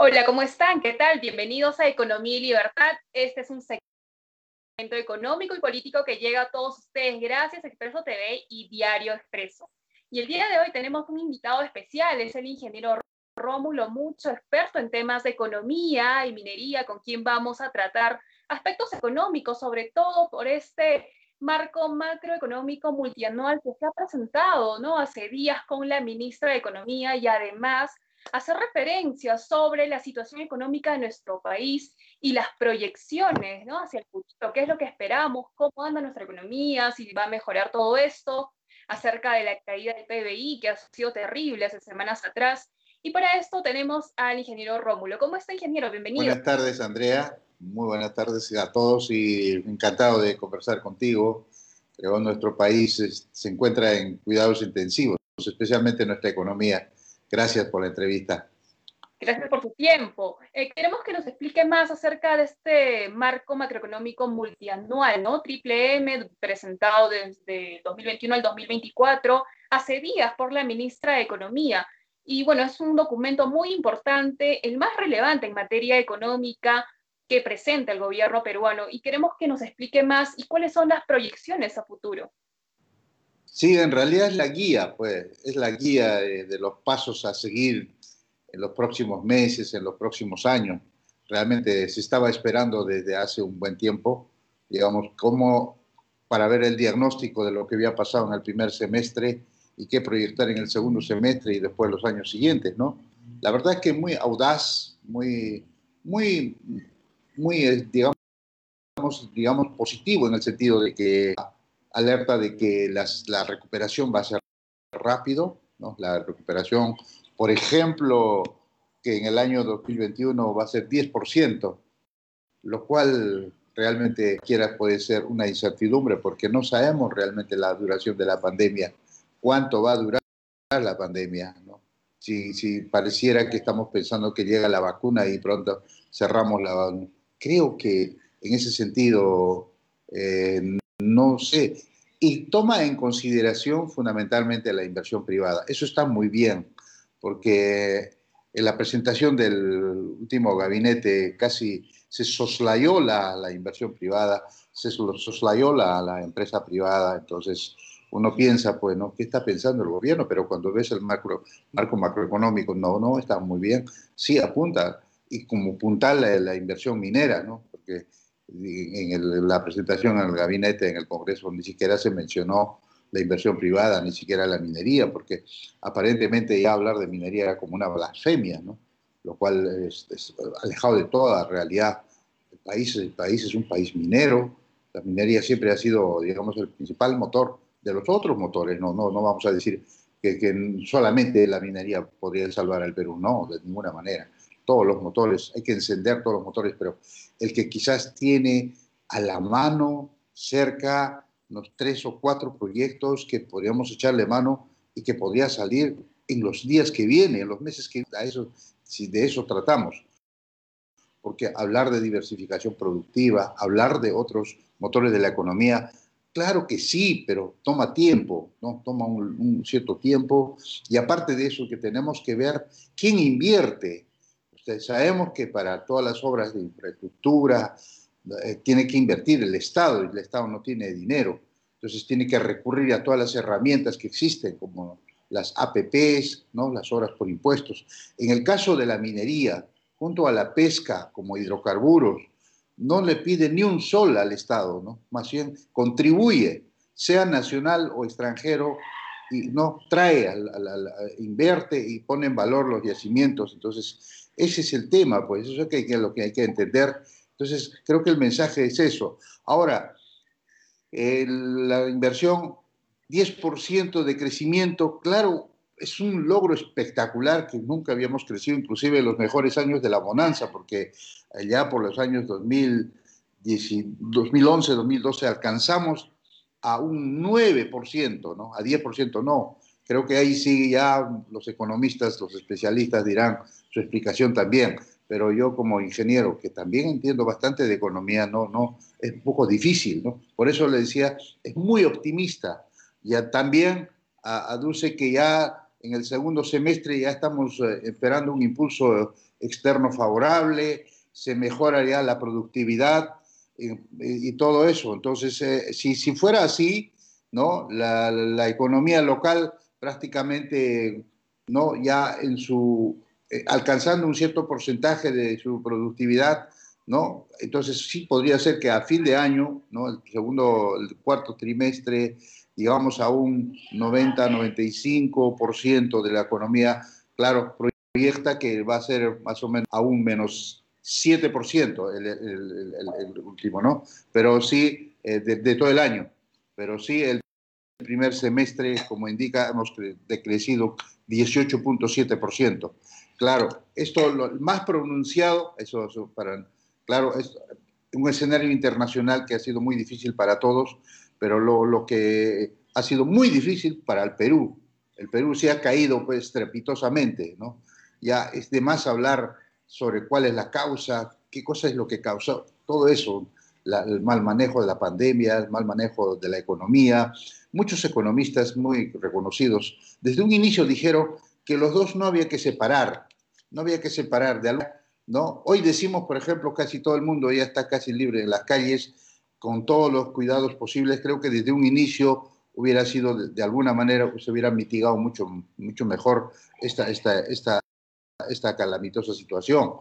Hola, ¿cómo están? ¿Qué tal? Bienvenidos a Economía y Libertad. Este es un segmento económico y político que llega a todos ustedes gracias a Expreso TV y Diario Expreso. Y el día de hoy tenemos un invitado especial, es el ingeniero Rómulo Mucho, experto en temas de economía y minería, con quien vamos a tratar aspectos económicos, sobre todo por este marco macroeconómico multianual que se ha presentado ¿no? hace días con la ministra de Economía y además hacer referencia sobre la situación económica de nuestro país y las proyecciones ¿no? hacia el futuro, qué es lo que esperamos, cómo anda nuestra economía, si va a mejorar todo esto, acerca de la caída del PBI, que ha sido terrible hace semanas atrás. Y para esto tenemos al ingeniero Rómulo. ¿Cómo está, ingeniero? Bienvenido. Buenas tardes, Andrea. Muy buenas tardes a todos y encantado de conversar contigo. Creo nuestro país se encuentra en cuidados intensivos, especialmente nuestra economía. Gracias por la entrevista. Gracias por su tiempo. Eh, queremos que nos explique más acerca de este marco macroeconómico multianual, ¿no? Triple M, presentado desde 2021 al 2024, hace días por la ministra de Economía. Y bueno, es un documento muy importante, el más relevante en materia económica que presenta el gobierno peruano. Y queremos que nos explique más y cuáles son las proyecciones a futuro. Sí, en realidad es la guía, pues, es la guía de, los pasos a seguir en los próximos meses, en los próximos años. Realmente se estaba esperando desde hace un buen tiempo, digamos, cómo para ver el diagnóstico de lo que había pasado en el primer semestre y qué proyectar en el segundo semestre y después los años siguientes, ¿no? La verdad es que muy audaz, muy, muy, muy, eh, digamos, digamos, positivo en el sentido de que alerta de que la recuperación va a ser rápido, ¿no? la recuperación, por ejemplo, que en el año 2021 va a ser 10%, lo cual realmente quiera puede ser una incertidumbre porque no sabemos realmente la duración de la pandemia, cuánto va a durar la pandemia. ¿no? Si, si pareciera que estamos pensando que llega la vacuna y pronto cerramos la... Creo que en ese sentido eh, no sé, y toma en consideración fundamentalmente la inversión privada. Eso está muy bien, porque en la presentación del último gabinete casi se soslayó la, la inversión privada, se soslayó la, la, empresa privada, entonces uno piensa, pues. ¿Qué está pensando el gobierno? Pero cuando ves el marco macroeconómico, no, no, está muy bien. Sí, apunta, y como puntal la, la inversión minera, ¿no? Porque en la presentación al gabinete en el Congreso ni siquiera se mencionó la inversión privada, ni siquiera la minería, porque aparentemente ya hablar de minería era como una blasfemia, ¿no? lo cual es, alejado de toda realidad. El país, el país es un país minero, la minería siempre ha sido, digamos, el principal motor de los otros motores, no, no, no vamos a decir que, que solamente la minería podría salvar al Perú, no, de ninguna manera todos los motores, hay que encender todos los motores, pero el que quizás tiene a la mano, cerca, unos tres o cuatro proyectos que podríamos echarle mano y que podría salir en los días que vienen, en los meses que a eso, si de eso tratamos. Porque hablar de diversificación productiva, hablar de otros motores de la economía, claro que sí, pero toma tiempo, ¿no? Toma un, un cierto tiempo. Y aparte de eso, que tenemos que ver quién invierte sabemos que para todas las obras de infraestructura eh, tiene que invertir el Estado y el Estado no tiene dinero. Entonces tiene que recurrir a todas las herramientas que existen, como las APPs, ¿no? las obras por impuestos. En el caso de la minería, junto a la pesca como hidrocarburos, no le pide ni un sol al Estado, ¿no? más bien contribuye, sea nacional o extranjero, y no trae, invierte y pone en valor los yacimientos. Entonces, ese es el tema, pues eso es lo que hay que entender. Entonces, creo que el mensaje es eso. Ahora, la inversión, 10% de crecimiento, claro, es un logro espectacular que nunca habíamos crecido, inclusive en los mejores años de la bonanza, porque allá por los años 2011, 2012 alcanzamos a un 9%, ¿no? A 10% no. Creo que ahí sí ya los economistas, los especialistas dirán su explicación también, pero yo como ingeniero, que también entiendo bastante de economía, no, no, es un poco difícil, ¿no? Por eso le decía, es muy optimista. Ya también aduce que ya en el segundo semestre ya estamos eh, esperando un impulso externo favorable, se mejora ya la productividad y, todo eso. Entonces, eh, si, si, fuera así, ¿no? La, la, economía local prácticamente ¿no? ya en su, eh, alcanzando un cierto porcentaje de su productividad, ¿no? Entonces sí podría ser que a fin de año, ¿no? el segundo, el cuarto trimestre, llegamos a un 90-95% de la economía, claro, proyecta que va a ser más o menos aún menos 7% el, el, el, último, ¿no? Pero sí, eh, de, todo el año. Pero sí, el primer semestre, como indica, hemos decrecido 18.7%. Claro, esto lo más pronunciado, eso, eso para, claro, es un escenario internacional que ha sido muy difícil para todos, pero lo, lo que ha sido muy difícil para el Perú. El Perú se ha caído pues estrepitosamente, ¿no? Ya es de más hablar sobre cuál es la causa, qué cosa es lo que causó todo eso, el mal manejo de la pandemia, el mal manejo de la economía. Muchos economistas muy reconocidos desde un inicio dijeron que los dos no había que separar, no había que separar de algo, ¿no? Hoy decimos, por ejemplo, casi todo el mundo ya está casi libre en las calles con todos los cuidados posibles. Creo que desde un inicio hubiera sido, de, alguna manera, se hubiera mitigado mucho, mucho mejor esta, esta, esta esta calamitosa situación.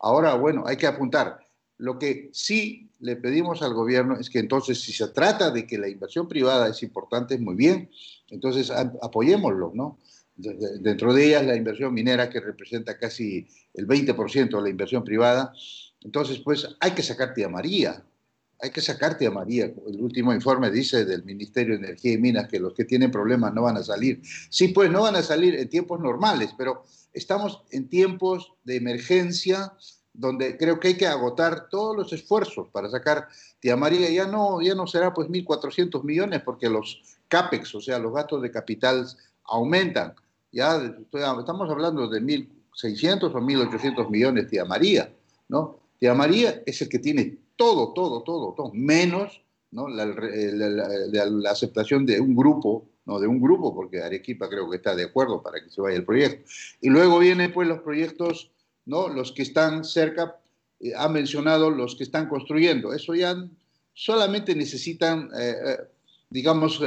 Ahora, bueno, hay que apuntar. Lo que sí le pedimos al gobierno es que entonces, si se trata de que la inversión privada es importante, muy bien, entonces apoyémoslo, ¿no? Dentro de ellas la inversión minera, que representa casi el 20% de la inversión privada. Entonces, pues hay que sacar Tía María, hay que sacarte a María. El último informe dice del Ministerio de Energía y Minas que los que tienen problemas no van a salir. Sí, pues no van a salir en tiempos normales, pero estamos en tiempos de emergencia donde creo que hay que agotar todos los esfuerzos para sacar Tía María. Ya no, ya no será pues 1.400 millones porque los CAPEX, o sea, los gastos de capital aumentan. Ya estamos hablando de 1.600 o 1.800 millones Tía María, ¿no? Tía María es el que tiene todo, todo, todo, todo, menos ¿no? la, aceptación de un grupo, no de un grupo, porque Arequipa creo que está de acuerdo para que se vaya el proyecto. Y luego vienen pues los proyectos, ¿no? los que están cerca, eh, ha mencionado los que están construyendo. Eso ya solamente necesitan, eh, eh, digamos,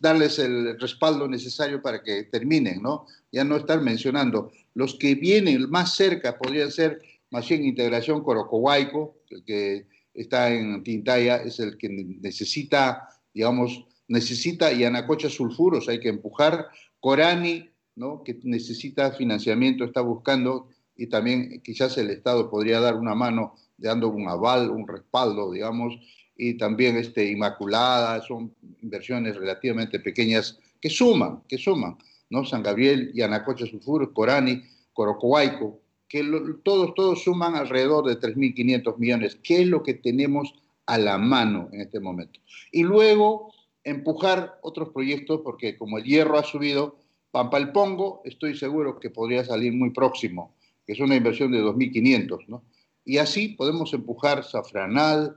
darles el respaldo necesario para que terminen, ¿no? Ya no estar mencionando. Los que vienen más cerca podrían ser más bien Integración Corocohuayco, que está en Tintaya, es el que necesita, digamos, necesita y Anacocha sulfuros, hay que empujar. Corani, ¿no? que necesita financiamiento, está buscando, y también quizás el Estado podría dar una mano dando un aval, un respaldo, digamos, y también este, Inmaculada, son inversiones relativamente pequeñas que suman, que suman, ¿no? San Gabriel y Anacocha Sulfuros, Corani, Corocohuayco, que todos, todos suman alrededor de 3.500 millones, que es lo que tenemos a la mano en este momento. Y luego empujar otros proyectos, porque como el hierro ha subido, Pampa el Pongo, estoy seguro que podría salir muy próximo, que es una inversión de 2.500, ¿no? Y así podemos empujar Safranal,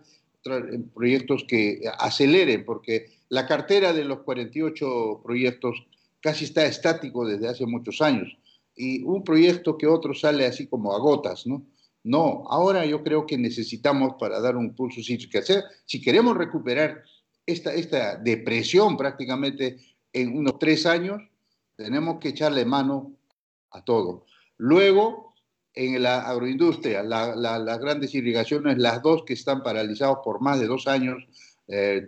proyectos que aceleren, porque la cartera de los 48 proyectos casi está estático desde hace muchos años y un proyecto que otro sale así como a gotas, ¿no? No, ahora yo creo que necesitamos para dar un pulso, si, si queremos recuperar esta, esta depresión prácticamente en unos tres años, tenemos que echarle mano a todo. Luego, en la agroindustria, las grandes irrigaciones, las dos que están paralizadas por más de dos años, eh,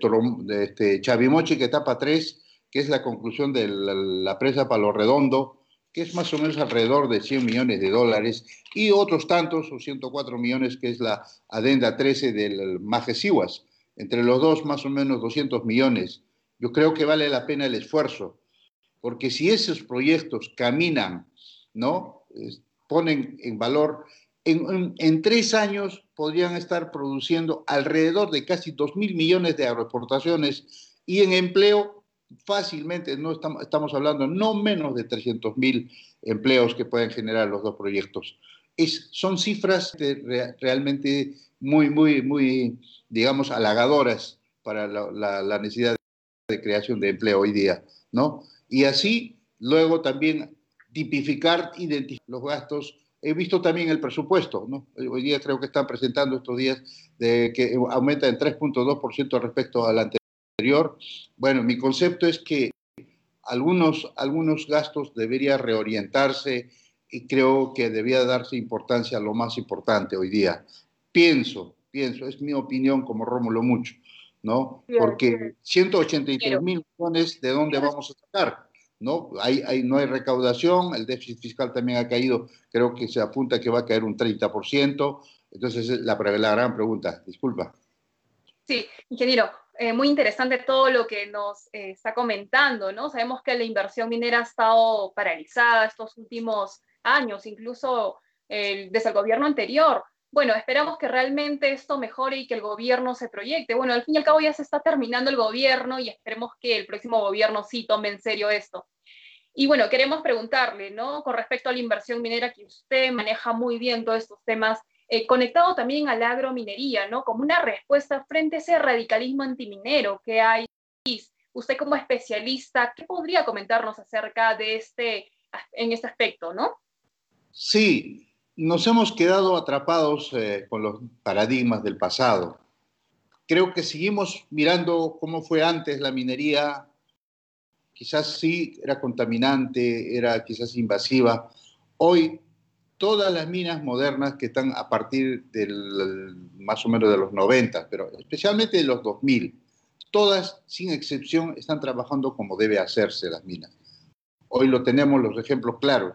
este, Chavimoche que tapa tres, que es la conclusión de la, la presa Palo Redondo, que es más o menos alrededor de 100 millones de dólares, y otros tantos, o 104 millones, que es la adenda 13 del Majesiwas. Entre los dos, más o menos 200 millones. Yo creo que vale la pena el esfuerzo, porque si esos proyectos caminan, ¿no? Ponen en valor, en, en, tres años podrían estar produciendo alrededor de casi 2 mil millones de agroexportaciones y en empleo fácilmente, no estamos, estamos hablando no menos de 300 mil empleos que pueden generar los dos proyectos. Es, son cifras realmente muy, muy, muy, digamos, halagadoras para la, la, necesidad de creación de empleo hoy día, ¿no? Y así luego también tipificar, identificar los gastos. He visto también el presupuesto, ¿no? Hoy día creo que están presentando estos días de que aumenta en 3.2% respecto al anterior. Bueno, mi concepto es que algunos, algunos gastos debería reorientarse y creo que debía darse importancia a lo más importante hoy día. Pienso, pienso, es mi opinión como Rómulo Mucho, ¿no? Porque 183 mil millones, ¿de dónde vamos a sacar? ¿No? Hay, hay, no hay recaudación, el déficit fiscal también ha caído, creo que se apunta que va a caer un 30%. Entonces, la, la gran pregunta, disculpa. Sí, ingeniero, eh, muy interesante todo lo que nos eh, está comentando, ¿no? Sabemos que la inversión minera ha estado paralizada estos últimos años, incluso desde el gobierno anterior. Bueno, esperamos que realmente esto mejore y que el gobierno se proyecte. Bueno, al fin y al cabo ya se está terminando el gobierno y esperemos que el próximo gobierno sí tome en serio esto. Y bueno, queremos preguntarle, ¿no? Con respecto a la inversión minera, que usted maneja muy bien todos estos temas, eh, conectado también a la agrominería, ¿no? Como una respuesta frente a ese radicalismo antiminero que hay. Usted como especialista, ¿qué podría comentarnos acerca de este, en este aspecto, ¿no? Sí, nos hemos quedado atrapados eh, con los paradigmas del pasado. Creo que seguimos mirando cómo fue antes la minería. Quizás sí era contaminante, era quizás invasiva. Hoy todas las minas modernas que están a partir del más o menos de los 90, pero especialmente de los 2000, todas sin excepción están trabajando como debe hacerse las minas. Hoy lo tenemos los ejemplos claros.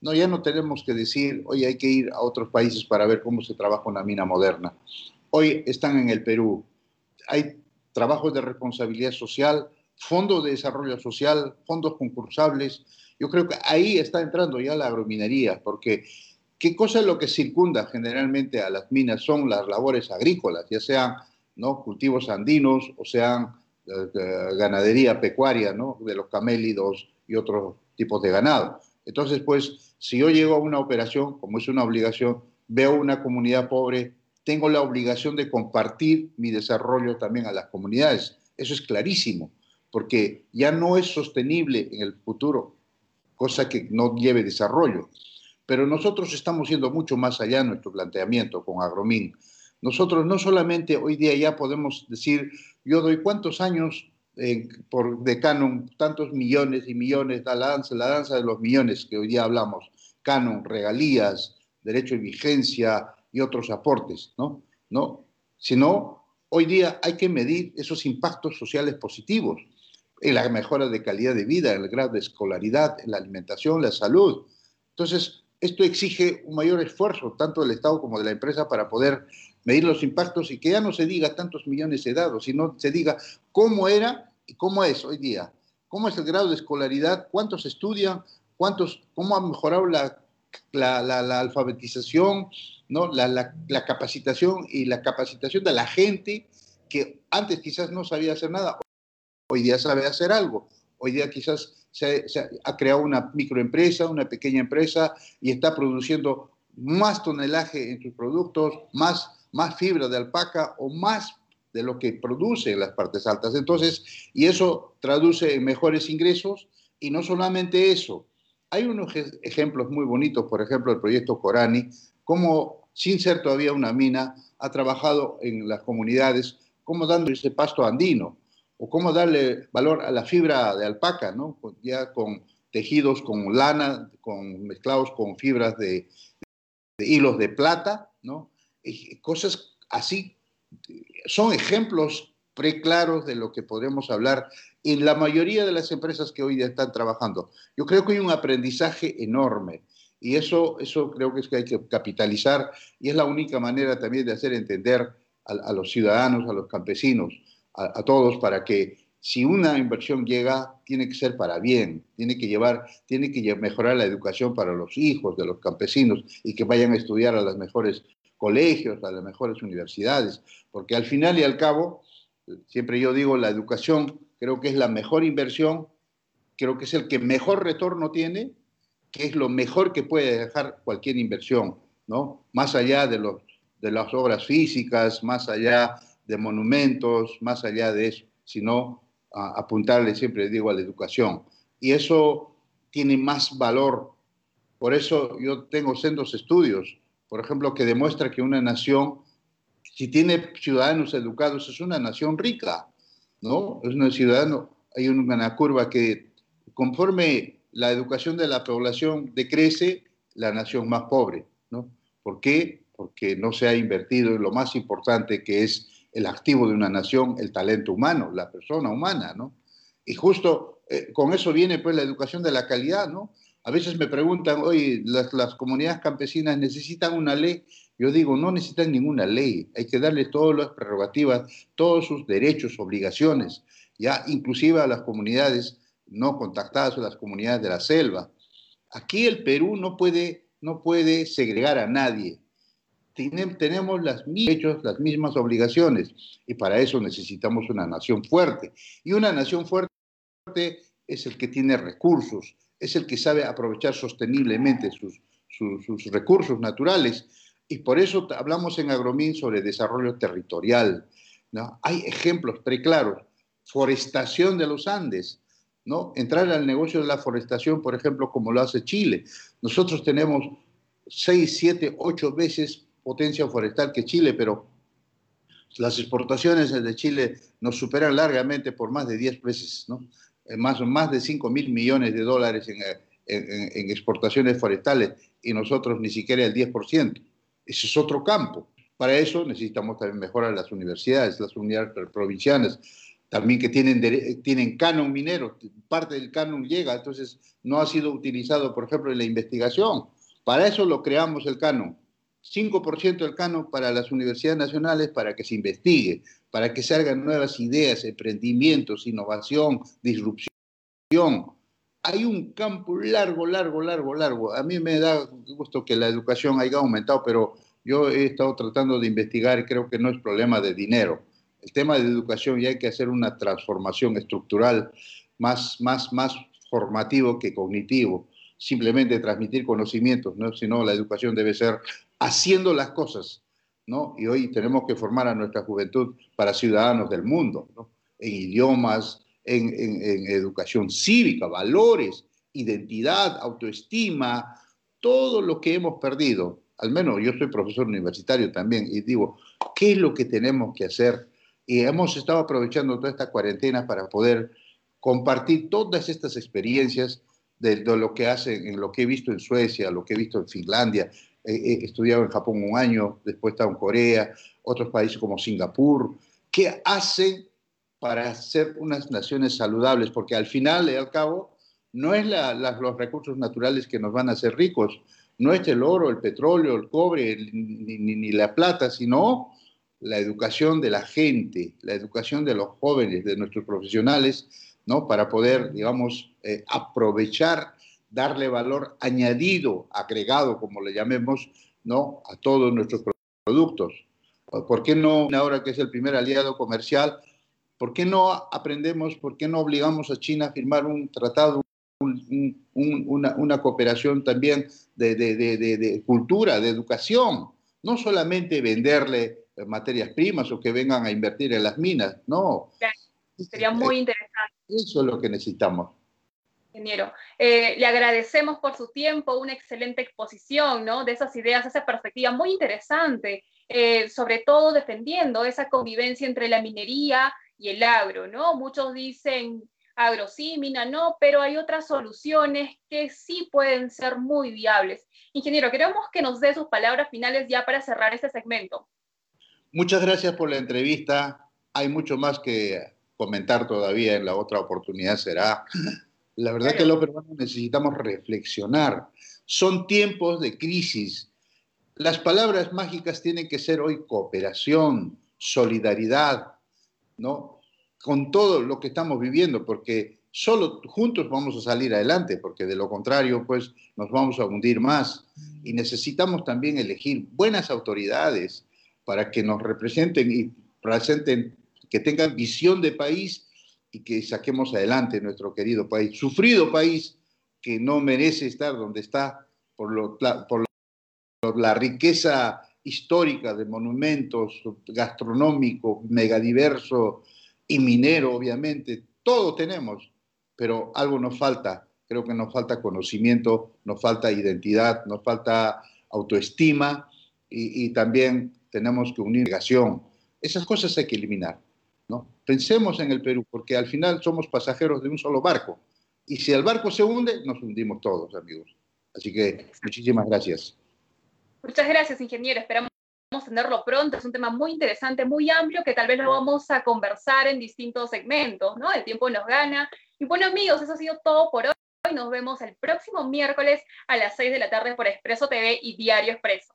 No, ya no tenemos que decir, hoy hay que ir a otros países para ver cómo se trabaja una mina moderna. Hoy están en el Perú. Hay trabajos de responsabilidad social, fondos de desarrollo social, fondos concursables. Yo creo que ahí está entrando ya la agrominería, porque ¿qué cosa es lo que circunda generalmente a las minas? Son las labores agrícolas, ya sean ¿no? cultivos andinos o sean eh, eh, ganadería pecuaria, ¿no? de los camélidos y otros tipos de ganado. Entonces, pues, si yo llego a una operación, como es una obligación, veo una comunidad pobre, tengo la obligación de compartir mi desarrollo también a las comunidades. Eso es clarísimo, porque ya no es sostenible en el futuro, cosa que no lleve desarrollo. Pero nosotros estamos yendo mucho más allá en nuestro planteamiento con Agromin. Nosotros no solamente hoy día ya podemos decir, yo doy cuántos años por de Canon tantos millones y millones, la danza, la danza de los millones que hoy día hablamos, Canon, regalías, derecho de vigencia y otros aportes, ¿no? ¿no? Sino, hoy día hay que medir esos impactos sociales positivos en la mejora de calidad de vida, en el grado de escolaridad, en la alimentación, la salud. Entonces, esto exige un mayor esfuerzo, tanto del Estado como de la empresa, para poder medir los impactos y que ya no se diga tantos millones de dados, sino se diga cómo era ¿Y cómo es hoy día? ¿Cómo es el grado de escolaridad? ¿Cuántos estudian? ¿Cuántos, ¿Cómo ha mejorado la, la, alfabetización, ¿no? La, capacitación y la capacitación de la gente que antes quizás no sabía hacer nada, hoy día sabe hacer algo? Hoy día quizás se, ha creado una microempresa, una pequeña empresa y está produciendo más tonelaje en sus productos, más, más fibra de alpaca o más de lo que produce las partes altas. Entonces, y eso traduce en mejores ingresos y no solamente eso. Hay unos ejemplos muy bonitos, por ejemplo, el proyecto Corani, como sin ser todavía una mina, ha trabajado en las comunidades, como dando ese pasto andino, o cómo darle valor a la fibra de alpaca, ¿no? ya con tejidos con lana, con, mezclados con fibras de, de hilos de plata, ¿no? Y cosas así son ejemplos preclaros de lo que podemos hablar en la mayoría de las empresas que hoy día están trabajando. Yo creo que hay un aprendizaje enorme y eso, eso creo que es que hay que capitalizar y es la única manera también de hacer entender a, los ciudadanos, a los campesinos, a, todos, para que si una inversión llega, tiene que ser para bien, tiene que llevar, tiene que mejorar la educación para los hijos de los campesinos y que vayan a estudiar a las mejores colegios, a las mejores universidades, porque al final y al cabo, siempre yo digo, la educación creo que es la mejor inversión, creo que es el que mejor retorno tiene, que es lo mejor que puede dejar cualquier inversión, ¿no? Más allá de, los, de las obras físicas, más allá de monumentos, más allá de eso, sino apuntarle, siempre digo, a la educación. Y eso tiene más valor. Por eso yo tengo sendos estudios, por ejemplo, que demuestra que una nación, si tiene ciudadanos educados, es una nación rica, ¿no? Es una ciudadano, hay una curva que conforme la educación de la población decrece, la nación más pobre, ¿no? ¿Por qué? Porque no se ha invertido en lo más importante que es el activo de una nación, el talento humano, la persona humana, ¿no? Y justo eh, con eso viene pues la educación de la calidad, ¿no? A veces me preguntan, oye, las, comunidades campesinas necesitan una ley. Yo digo, no necesitan ninguna ley, hay que darle todas las prerrogativas, todos sus derechos, obligaciones, ya inclusive a las comunidades no contactadas o las comunidades de la selva. Aquí el Perú no puede, no puede segregar a nadie. tenemos las mismas, las mismas obligaciones y para eso necesitamos una nación fuerte. Y una nación fuerte es el que tiene recursos, es el que sabe aprovechar sosteniblemente sus, recursos naturales. Y por eso hablamos en Agromín sobre desarrollo territorial. Hay ejemplos preclaros. Forestación de los Andes. ¿no? Entrar al negocio de la forestación, por ejemplo, como lo hace Chile. Nosotros tenemos 6, 7, 8 veces potencia forestal que Chile, pero las exportaciones de Chile nos superan largamente por más de 10 veces. Eh, más, más de 5 mil millones de dólares en, en, exportaciones forestales y nosotros ni siquiera el 10%. Ese es otro campo. Para eso necesitamos también mejorar las universidades, las unidades provinciales, también que tienen, tienen canon minero, parte del canon llega, entonces no ha sido utilizado, por ejemplo, en la investigación. Para eso lo creamos el canon. 5% del canon para las universidades nacionales para que se investigue, para que se hagan nuevas ideas, emprendimientos, innovación, disrupción. Hay un campo largo, largo, largo, largo. A mí me da gusto que la educación haya aumentado, pero yo he estado tratando de investigar y creo que no es problema de dinero el tema de educación ya hay que hacer una transformación estructural más, más, más formativo que cognitivo. Simplemente transmitir conocimientos, ¿no? sino la educación debe ser haciendo las cosas. ¿No? Y hoy tenemos que formar a nuestra juventud para ciudadanos del mundo, ¿no? en idiomas, en, en educación cívica, valores, identidad, autoestima, todo lo que hemos perdido. Al menos yo soy profesor universitario también y digo, ¿qué es lo que tenemos que hacer y hemos estado aprovechando toda esta cuarentena para poder compartir todas estas experiencias de, lo que hacen, en lo que he visto en Suecia, lo que he visto en Finlandia. He, estudiado en Japón un año, después he estado en Corea, otros países como Singapur, ¿qué hacen para ser unas naciones saludables? Porque al final y al cabo, no es los recursos naturales que nos van a hacer ricos, no es el oro, el petróleo, el cobre, ni, ni la plata, sino la educación de la gente, la educación de los jóvenes, de nuestros profesionales, ¿no? Para poder, digamos, eh, aprovechar, darle valor añadido, agregado, como le llamemos, ¿no? A todos nuestros productos. ¿Por qué no, ahora que es el primer aliado comercial, por qué no aprendemos, por qué no obligamos a China a firmar un tratado, una, cooperación también de, de cultura, de educación? No solamente venderle materias primas o que vengan a invertir en las minas, no. Sería muy interesante. Eso es lo que necesitamos. Ingeniero, eh, le agradecemos por su tiempo, una excelente exposición, ¿no? De esas ideas, esa perspectiva muy interesante, eh, sobre todo defendiendo esa convivencia entre la minería y el agro, ¿no? Muchos dicen agro mina no, pero hay otras soluciones que sí pueden ser muy viables. Ingeniero, queremos que nos dé sus palabras finales ya para cerrar este segmento. Muchas gracias por la entrevista. Hay mucho más que comentar todavía en la otra oportunidad será. La verdad que los peruanos necesitamos reflexionar. Son tiempos de crisis. Las palabras mágicas tienen que ser hoy cooperación, solidaridad, ¿no? Con todo lo que estamos viviendo, porque solo juntos vamos a salir adelante, porque de lo contrario, pues nos vamos a hundir más. Y necesitamos también elegir buenas autoridades, para que nos representen y presenten, que tengan visión de país y que saquemos adelante nuestro querido país, sufrido país que no merece estar donde está por, lo, por la riqueza histórica de monumentos, gastronómico, megadiverso y minero, obviamente. Todo tenemos, pero algo nos falta creo que nos falta conocimiento, nos falta identidad, nos falta autoestima y, también tenemos que unir negación. Esas cosas hay que eliminar. ¿No? Pensemos en el Perú, porque al final somos pasajeros de un solo barco. Y si el barco se hunde, nos hundimos todos, amigos. Así que muchísimas gracias. Muchas gracias, ingeniero. Esperamos tenerlo pronto. Es un tema muy interesante, muy amplio, que tal vez lo vamos a conversar en distintos segmentos, ¿no? El tiempo nos gana. Y bueno, amigos, eso ha sido todo por hoy. Nos vemos el próximo miércoles a las 6 de la tarde por Expreso TV y Diario Expreso.